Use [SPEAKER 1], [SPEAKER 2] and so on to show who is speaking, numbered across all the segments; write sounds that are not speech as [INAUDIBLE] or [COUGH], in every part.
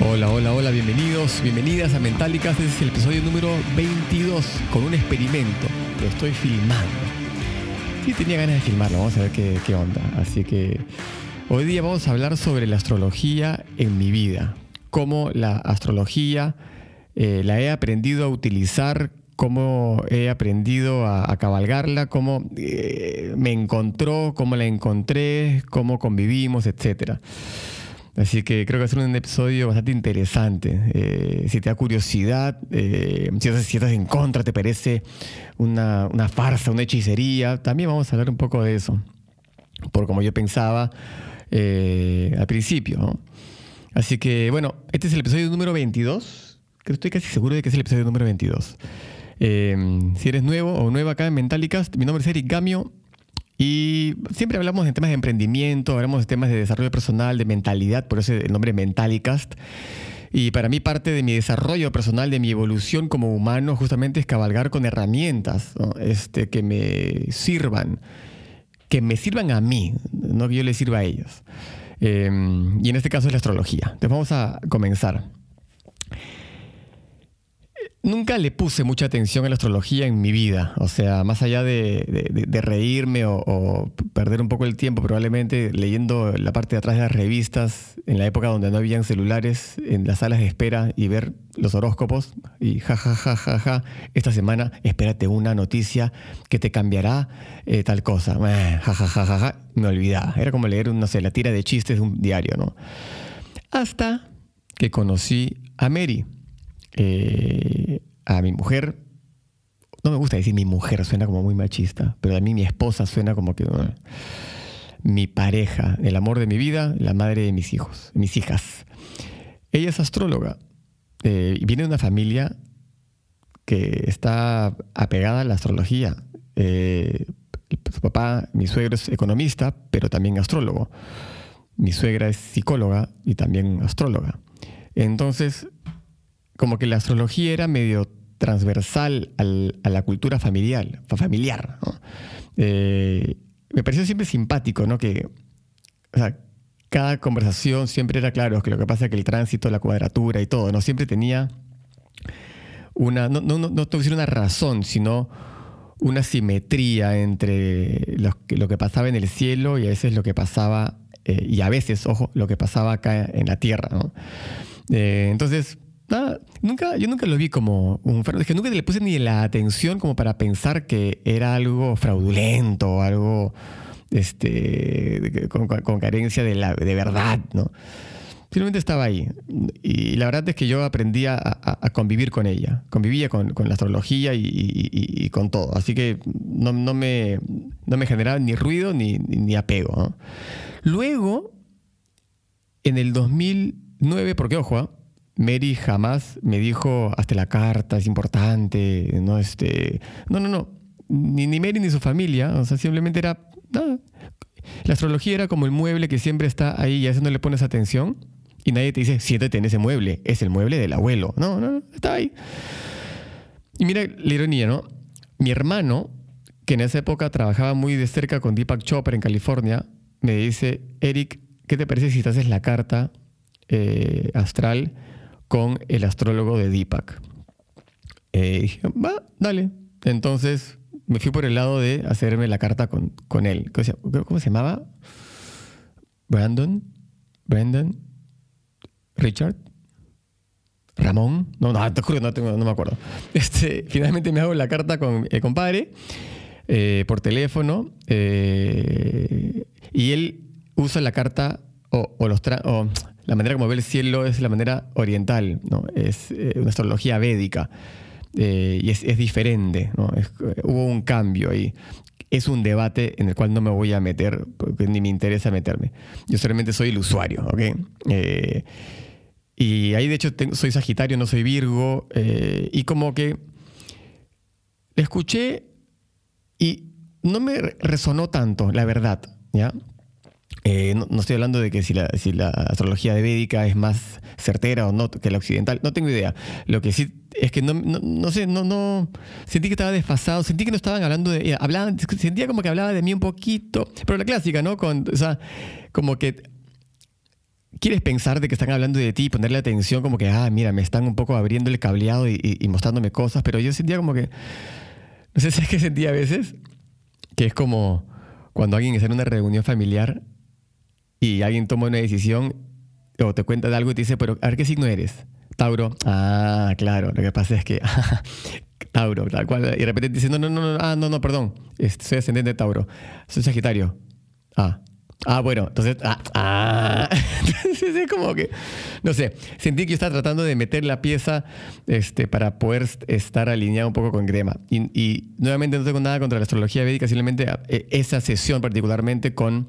[SPEAKER 1] Hola, hola, hola, bienvenidos, bienvenidas a Mentálicas. Este es el episodio número 22 con un experimento. Lo estoy filmando. Sí, tenía ganas de filmarlo, vamos a ver qué, qué onda. Así que hoy día vamos a hablar sobre la astrología en mi vida. Cómo la astrología eh, la he aprendido a utilizar, cómo he aprendido a, cabalgarla, cómo eh, me encontró, cómo la encontré, cómo convivimos, etcétera. Así que creo que va a ser un episodio bastante interesante. Eh, si te da curiosidad, eh, si, estás, en contra, te parece una, una, farsa, una hechicería, también vamos a hablar un poco de eso. Por como yo pensaba eh, al principio. Así que, bueno, este es el episodio número 22. Creo estoy casi seguro de que es el episodio número 22. si eres nuevo o nueva acá en Mentalicast, mi nombre es Eric Gamio. Y siempre hablamos de temas de emprendimiento, hablamos de temas de desarrollo personal, de mentalidad, por eso el nombre Mentalicast. Y para mí parte de mi desarrollo personal, de mi evolución como humano, justamente es cabalgar con herramientas este, que me sirvan, que me sirvan a mí, no que yo les sirva a ellos. Eh, y en este caso es la astrología. Entonces vamos a comenzar. Nunca le puse mucha atención a la astrología en mi vida, o sea, más allá de, de, reírme o, perder un poco el tiempo, probablemente leyendo la parte de atrás de las revistas, en la época donde no habían celulares, en las salas de espera y ver los horóscopos y ja, ja, ja, ja, ja, esta semana espérate una noticia que te cambiará eh, tal cosa, ja, ja, ja, ja, ja, me olvidaba, era como leer, no sé, la tira de chistes de un diario, ¿no? Hasta que conocí a Mary eh, a mi mujer, no me gusta decir mi mujer, suena como muy machista, pero a mí mi esposa suena como que uh, mi pareja, el amor de mi vida, la madre de mis hijos, mis hijas. Ella es astróloga eh, viene de una familia que está apegada a la astrología. Eh, su papá, mi suegro es economista, pero también astrólogo. Mi suegra es psicóloga y también astróloga. Entonces, como que la astrología era medio transversal al, a la cultura familiar. familiar eh, me pareció siempre simpático, ¿no? Que cada conversación siempre era claro, que lo que pasa es que el tránsito, la cuadratura y todo, ¿no? Siempre tenía una, no, no, no, no una razón, sino una simetría entre lo, que pasaba en el cielo y a veces lo que pasaba, eh, y a veces, ojo, lo que pasaba acá en la tierra. Eh, entonces, Nada, nunca, yo nunca lo vi como un fraude. Es que nunca le puse ni la atención como para pensar que era algo fraudulento, algo este, con, carencia de, la, de verdad, ¿no? Simplemente estaba ahí. Y la verdad es que yo aprendí a, convivir con ella. Convivía con, con la astrología y, y, con todo. Así que no, no, me, no me generaba ni ruido ni, ni apego. Luego, en el 2009, porque ojo, Mary jamás me dijo, hazte la carta, es importante, no, este, no, no, no, ni, ni Mary ni su familia, o sea, simplemente era. La astrología era como el mueble que siempre está ahí y a eso no le pones atención y nadie te dice, siéntate en ese mueble, es el mueble del abuelo. No, no, no, está ahí. Y mira la ironía, ¿no? Mi hermano, que en esa época trabajaba muy de cerca con Deepak Chopra en California, me dice, Eric, ¿qué te parece si te haces la carta eh, astral con el astrólogo de Deepak. Eh, dije, va, dale. Entonces me fui por el lado de hacerme la carta con, con él. ¿Cómo se llamaba? Brandon. Brandon. Richard. Ramón. No, no, no, tengo, no me acuerdo. [LAUGHS] Este, finalmente me hago la carta con el compadre eh, por teléfono eh, y él usa la carta o, o los o, la manera como ve el cielo es la manera oriental, ¿no? es eh, una astrología védica eh, y es, diferente, ¿no? eh, hubo un cambio ahí. Es un debate en el cual no me voy a meter porque ni me interesa meterme. Yo solamente soy el usuario, ¿ok? Eh, y ahí de hecho soy Sagitario, no soy Virgo, y como que escuché y no me resonó tanto, la verdad, ¿ya? Eh, no, no, estoy hablando de que si la, si la astrología de védica es más certera o no que la occidental, no tengo idea. Lo que sí es que no, no, no sé, no, no, sentí que estaba desfasado, sentí que no estaban hablando de, eh, hablaban, sentía como que hablaba de mí un poquito, pero la clásica, ¿no? Con, o sea, como que quieres pensar de que están hablando de ti y ponerle atención como que, ah, mira, me están un poco abriendo el cableado y, y mostrándome cosas, pero yo sentía como que, no sé si es que sentía a veces, que es como cuando alguien está en una reunión familiar y alguien toma una decisión o te cuenta de algo y te dice, pero a ver qué signo eres. Tauro. Ah, claro. Lo que pasa es que [LAUGHS] Tauro, tal cual. Y de repente te dice, no, no, no, ah, no, no, perdón. Soy ascendente de Tauro. Soy Sagitario. Ah. Ah, bueno, entonces, ah, ah. [LAUGHS] entonces es como que, no sé, sentí que yo estaba tratando de meter la pieza este, para poder estar alineado un poco con Grema. Y, y nuevamente no tengo nada contra la astrología védica, simplemente eh, esa sesión particularmente con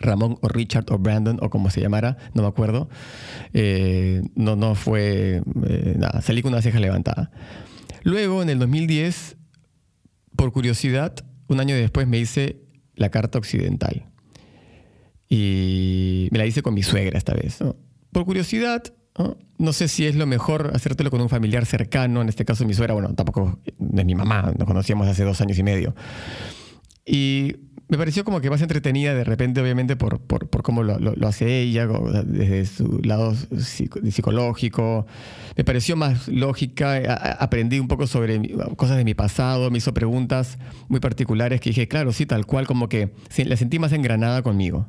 [SPEAKER 1] Ramón o Richard o Brandon o como se llamara, no me acuerdo, eh, no, no fue eh, nada, salí con una ceja levantada. Luego, en el 2010, por curiosidad, un año después me hice la carta occidental. Y me la hice con mi suegra esta vez. Por curiosidad, ¿no? sé si es lo mejor hacértelo con un familiar cercano, en este caso mi suegra, bueno, tampoco de mi mamá, nos conocíamos hace dos años y medio. Y me pareció como que más entretenida de repente, obviamente, por, por, por cómo lo, lo, hace ella, desde su lado psicológico. Me pareció más lógica. aprendí un poco sobre cosas de mi pasado, me hizo preguntas muy particulares que dije, claro, sí, tal cual, como que la sentí más engranada conmigo.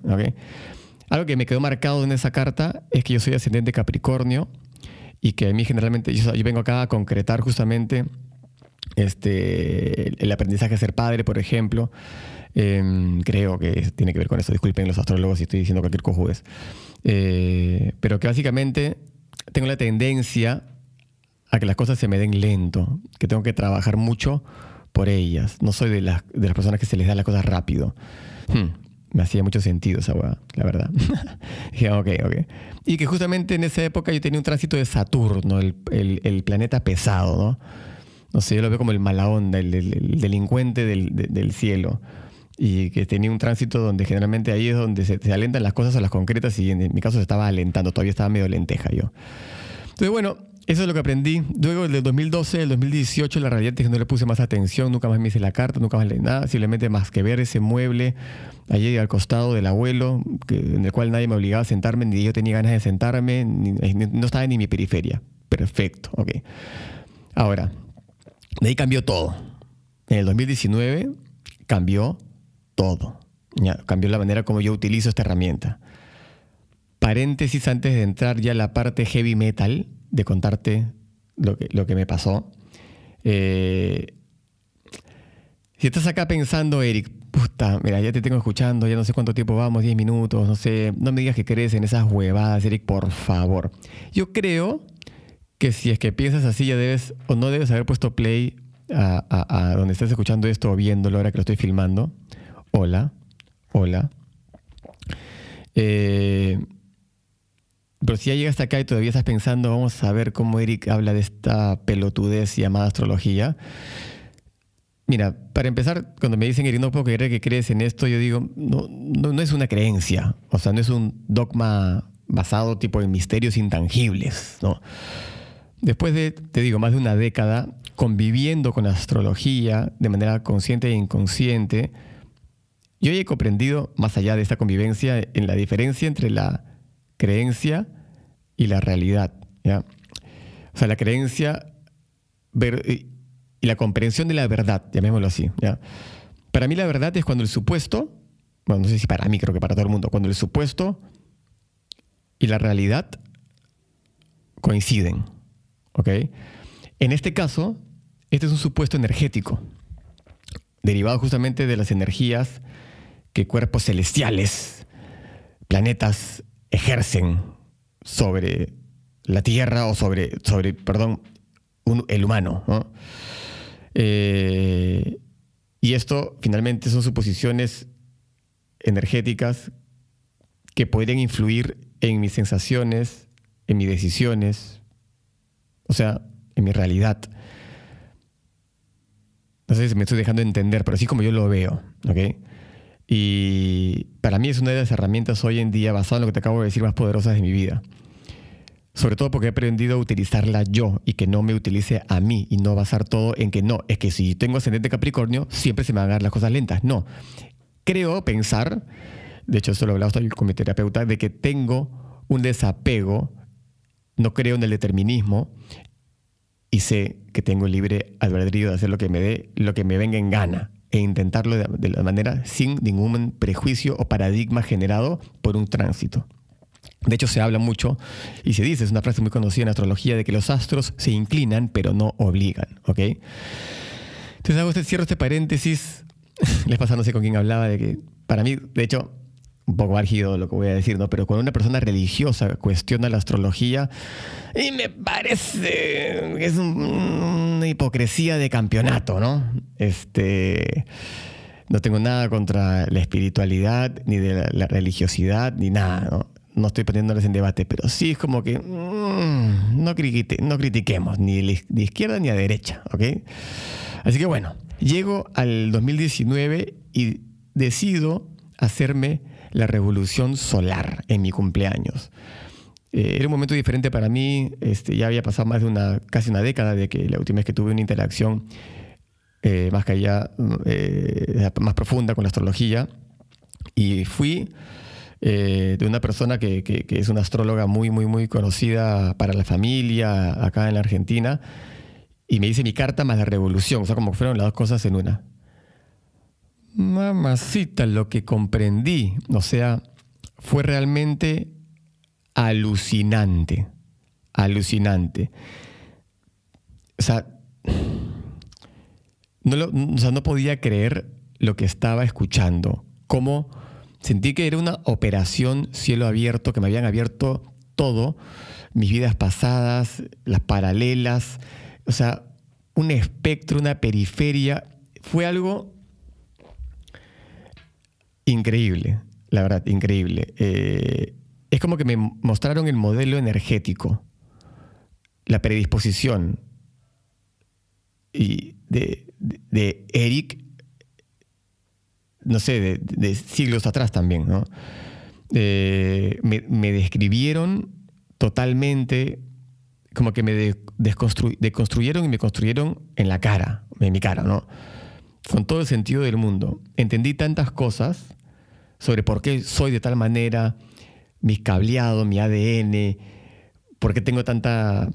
[SPEAKER 1] Algo que me quedó marcado en esa carta es que yo soy ascendente Capricornio y que a mí generalmente, yo, yo vengo acá a concretar justamente este, el aprendizaje a ser padre, por ejemplo. Em, creo que tiene que ver con eso. Disculpen los astrólogos si estoy diciendo cualquier cojudez. Eh, pero que básicamente tengo la tendencia a que las cosas se me den lento, que tengo que trabajar mucho por ellas. No soy de las, de las personas que se les da las cosas rápido. Hmm, me hacía mucho sentido esa hueá, la verdad. [LAUGHS] Dije, ok, ok. Y que justamente en esa época yo tenía un tránsito de Saturno, el, el, el planeta pesado, ¿no? No sé, yo lo veo como el mala onda, el, delincuente del, del cielo y que tenía un tránsito donde generalmente ahí es donde se, alentan las cosas a las concretas y en, mi caso se estaba alentando, todavía estaba medio lenteja yo. Entonces, bueno, eso es lo que aprendí. Luego del 2012, el 2018, la realidad es que no le puse más atención, nunca más me hice la carta, nunca más leí nada, simplemente más que ver ese mueble allí al costado del abuelo, en el cual nadie me obligaba a sentarme, ni yo tenía ganas de sentarme, no estaba ni en mi periferia. Perfecto, ok. Ahora, de ahí cambió todo. En el 2019 cambió todo. cambió la manera como yo utilizo esta herramienta. Paréntesis antes de entrar ya a la parte heavy metal, de contarte lo que, lo que me pasó. Eh, si estás acá pensando, Eric, puta, mira, ya te tengo escuchando, ya no sé cuánto tiempo vamos, 10 minutos, no sé, no me digas que crees en esas huevadas, Eric, por favor. Yo creo que si es que piensas así, ya debes o no debes haber puesto play a, a donde estás escuchando esto o viéndolo ahora que lo estoy filmando hola, hola. Eh, pero si ya llegaste acá y todavía estás pensando, vamos a ver cómo Eric habla de esta pelotudez llamada astrología. Mira, para empezar, cuando me dicen, Eric, no puedo creer que crees en esto, yo digo, no, no, no es una creencia, o sea, no es un dogma basado tipo en misterios intangibles, ¿no? Después de, te digo, más de una década conviviendo con la astrología de manera consciente e inconsciente, yo he comprendido, más allá de esta convivencia, en la diferencia entre la creencia y la realidad. ¿ya? O sea, la creencia y la comprensión de la verdad, llamémoslo así. ¿ya? Para mí la verdad es cuando el supuesto, bueno, no sé si para mí, creo que para todo el mundo, cuando el supuesto y la realidad coinciden. ¿Ok? En este caso, este es un supuesto energético, derivado justamente de las energías que cuerpos celestiales, planetas, ejercen sobre la Tierra o sobre, sobre perdón, el humano. Eh, y esto finalmente son suposiciones energéticas que pueden influir en mis sensaciones, en mis decisiones, o sea, en mi realidad. No sé si me estoy dejando entender, pero así como yo lo veo, ¿ok? Y para mí es una de las herramientas hoy en día, basada en lo que te acabo de decir, más poderosas de mi vida. Sobre todo porque he aprendido a utilizarla yo y que no me utilice a mí y no basar todo en que no, es que si tengo ascendente Capricornio, siempre se me van a dar las cosas lentas. No. Creo pensar, de hecho, esto lo he hablado con mi terapeuta, de que tengo un desapego, no creo en el determinismo y sé que tengo libre albedrío de hacer lo que me dé, lo que me venga en gana e intentarlo de, la manera sin ningún prejuicio o paradigma generado por un tránsito. De hecho, se habla mucho y se dice, es una frase muy conocida en astrología, de que los astros se inclinan pero no obligan. ¿ok? Entonces hago este, cierro este paréntesis. [LAUGHS] Les pasa, no sé con quién hablaba, de que para mí, de hecho, un poco álgido lo que voy a decir, ¿no? Pero cuando una persona religiosa cuestiona la astrología, y me parece que es una hipocresía de campeonato, ¿no? Este, no tengo nada contra la espiritualidad, ni de la, religiosidad, ni nada, ¿no? No estoy poniéndoles en debate, pero sí es como que mm, no, no critiquemos ni de izquierda ni a derecha, ¿ok? Así que bueno, llego al 2019 y decido hacerme la revolución solar en mi cumpleaños. Eh, era un momento diferente para mí, este, ya había pasado más de una, casi una década de que la última vez que tuve una interacción eh, más que allá, eh, más profunda con la astrología, y fui de una persona que, que, es una astróloga muy, muy, muy conocida para la familia acá en la Argentina, y me dice mi carta más la revolución, o sea, como fueron las dos cosas en una. Mamacita, lo que comprendí, o sea, fue realmente alucinante, alucinante. O sea, no, no podía creer lo que estaba escuchando, cómo sentí que era una operación cielo abierto, que me habían abierto todo, mis vidas pasadas, las paralelas, o sea, un espectro, una periferia, fue algo increíble, la verdad, increíble. Eh, es como que me mostraron el modelo energético, la predisposición y de, Eric, no sé, de, siglos atrás también, ¿no? Eh, me, describieron totalmente, como que me deconstruyeron y me construyeron en la cara, en mi cara, ¿no? Con todo el sentido del mundo. Entendí tantas cosas sobre por qué soy de tal manera, mis cableados, mi ADN, por qué tengo tanta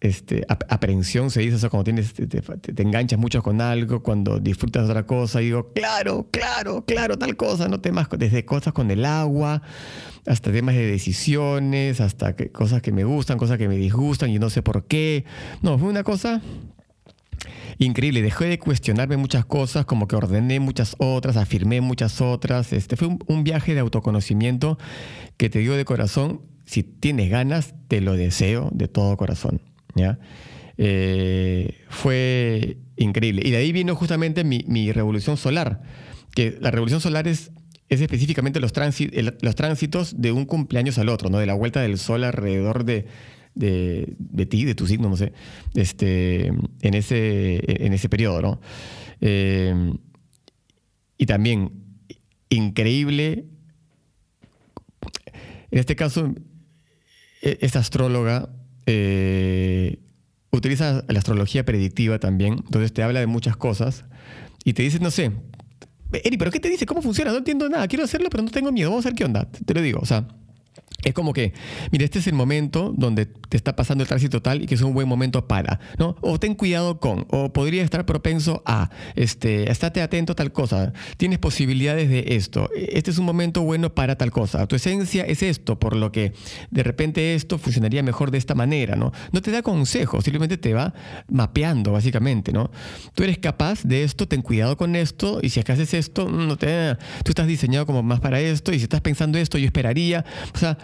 [SPEAKER 1] este, aprehensión, se dice eso cuando tienes, te, enganchas mucho con algo, cuando disfrutas de otra cosa, y digo, claro, claro, claro, tal cosa, no temas desde cosas con el agua, hasta temas de decisiones, hasta cosas que me gustan, cosas que me disgustan y no sé por qué. No, fue una cosa increíble. Dejé de cuestionarme muchas cosas, como que ordené muchas otras, afirmé muchas otras. Este fue un, viaje de autoconocimiento que te digo de corazón, si tienes ganas, te lo deseo de todo corazón. ¿ya? Eh, fue increíble. Y de ahí vino justamente mi, revolución solar, que la revolución solar es es específicamente los, los tránsitos de un cumpleaños al otro, ¿no? de la vuelta del sol alrededor de, de, ti, de tu signo, no sé, este, en, ese, en ese periodo, ¿no? Eh, y también, increíble, en este caso, e, esta astróloga eh, utiliza la astrología predictiva también, entonces te habla de muchas cosas y te dice, no sé, Eri, ¿pero qué te dice? ¿Cómo funciona? No entiendo nada, quiero hacerlo, pero no tengo miedo, vamos a ver qué onda, te lo digo, o sea es como que, mira, este es el momento donde te está pasando el tránsito tal y que es un buen momento para, ¿no? O ten cuidado con, o podría estar propenso a, este, estate atento a tal cosa, tienes posibilidades de esto, este es un momento bueno para tal cosa, tu esencia es esto, por lo que de repente esto funcionaría mejor de esta manera, ¿no? No te da consejos, simplemente te va mapeando, básicamente, ¿no? Tú eres capaz de esto, ten cuidado con esto, y si es que haces esto, no te, tú estás diseñado como más para esto, y si estás pensando esto, yo esperaría, o sea,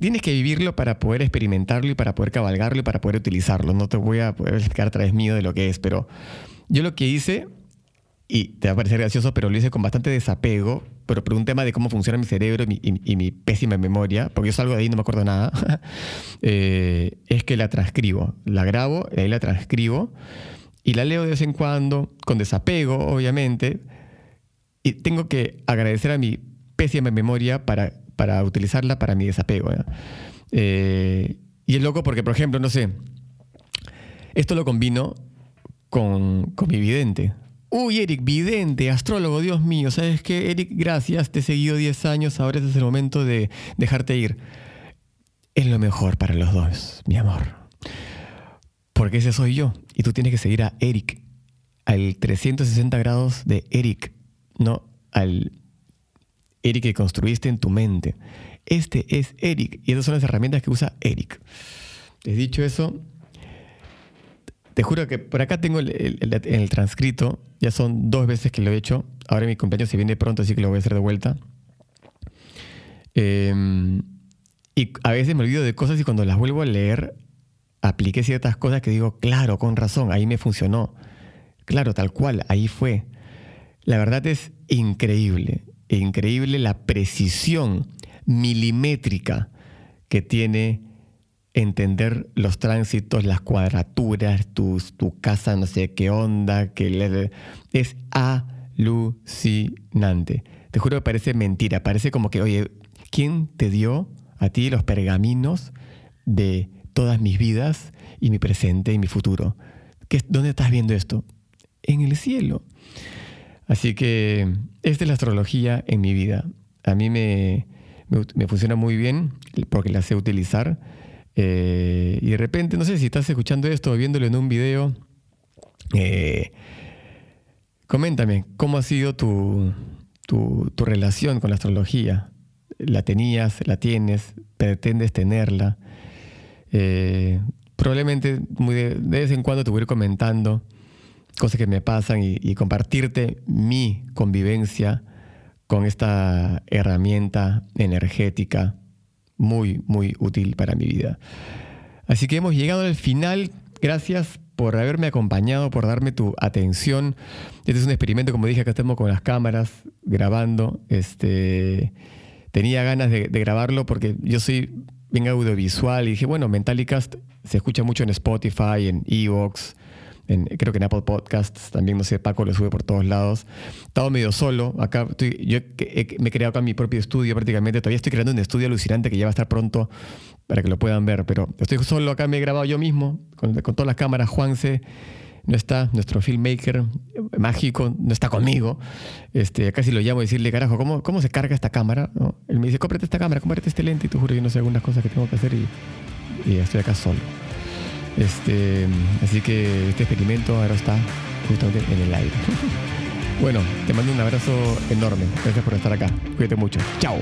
[SPEAKER 1] tienes que vivirlo para poder experimentarlo y para poder cabalgarlo y para poder utilizarlo. No te voy a poder explicar a través mío de lo que es, pero yo lo que hice, y te va a parecer gracioso, pero lo hice con bastante desapego, pero por un tema de cómo funciona mi cerebro y mi, pésima memoria, porque yo salgo de ahí y no me acuerdo nada, [LAUGHS] eh, es que la transcribo. La grabo, ahí la transcribo y la leo de vez en cuando, con desapego, obviamente, y tengo que agradecer a mi pésima memoria para para utilizarla para mi desapego. Eh, y es loco porque, por ejemplo, no sé, esto lo combino con, con mi vidente. Uy, Eric, vidente, astrólogo, Dios mío, ¿sabes qué? Eric, gracias, te he seguido 10 años, ahora es el momento de dejarte ir. es lo mejor para los dos, mi amor. Porque ese soy yo. Y tú tienes que seguir a Eric, al 360 grados de Eric, no al Eric que construiste en tu mente. Este es Eric y esas son las herramientas que usa Eric. He dicho eso, te juro que por acá tengo el, transcrito, ya son dos veces que lo he hecho. Ahora mi cumpleaños se viene pronto, así que lo voy a hacer de vuelta. Em, y a veces me olvido de cosas y cuando las vuelvo a leer, apliqué ciertas cosas que digo, claro, con razón, ahí me funcionó. Claro, tal cual, ahí fue. La verdad es increíble, increíble la precisión milimétrica que tiene entender los tránsitos, las cuadraturas, tu casa no sé qué onda, que es alucinante. Te juro que parece mentira, parece como que, oye, ¿quién te dio a ti los pergaminos de todas mis vidas y mi presente y mi futuro? ¿Qué, ¿Dónde estás viendo esto? En el cielo. Así que esta es la astrología en mi vida. A mí me, me, funciona muy bien porque la sé utilizar. Eh, y de repente, no sé si estás escuchando esto o viéndolo en un video, eh, coméntame, ¿cómo ha sido tu, tu, relación con la astrología? ¿La tenías, la tienes, pretendes tenerla? Eh, probablemente muy de, vez en cuando te voy a ir comentando cosas que me pasan y, compartirte mi convivencia con esta herramienta energética muy, muy útil para mi vida. Así que hemos llegado al final. Gracias por haberme acompañado, por darme tu atención. Este es un experimento, como dije, acá estamos con las cámaras grabando. Este, tenía ganas de, de grabarlo porque yo soy bien audiovisual y dije, bueno, Mentalicast se escucha mucho en Spotify, en Evox, creo que en Apple Podcasts también, no sé, Paco lo sube por todos lados. He estado medio solo. Acá yo me he creado acá mi propio estudio prácticamente. Todavía estoy creando un estudio alucinante que ya va a estar pronto para que lo puedan ver. Pero estoy solo acá, me he grabado yo mismo con, todas las cámaras. Juanse no está, nuestro filmmaker mágico, no está conmigo. Este, casi lo llamo a decirle, carajo, ¿cómo, cómo se carga esta cámara? Él me dice, cómprate esta cámara, cómprate este lente. Y te juro que no sé algunas cosas que tengo que hacer y estoy acá solo. Este, así que este experimento ahora está justamente en el aire. [LAUGHS] bueno, te mando un abrazo enorme. Gracias por estar acá. Cuídate mucho. Chao.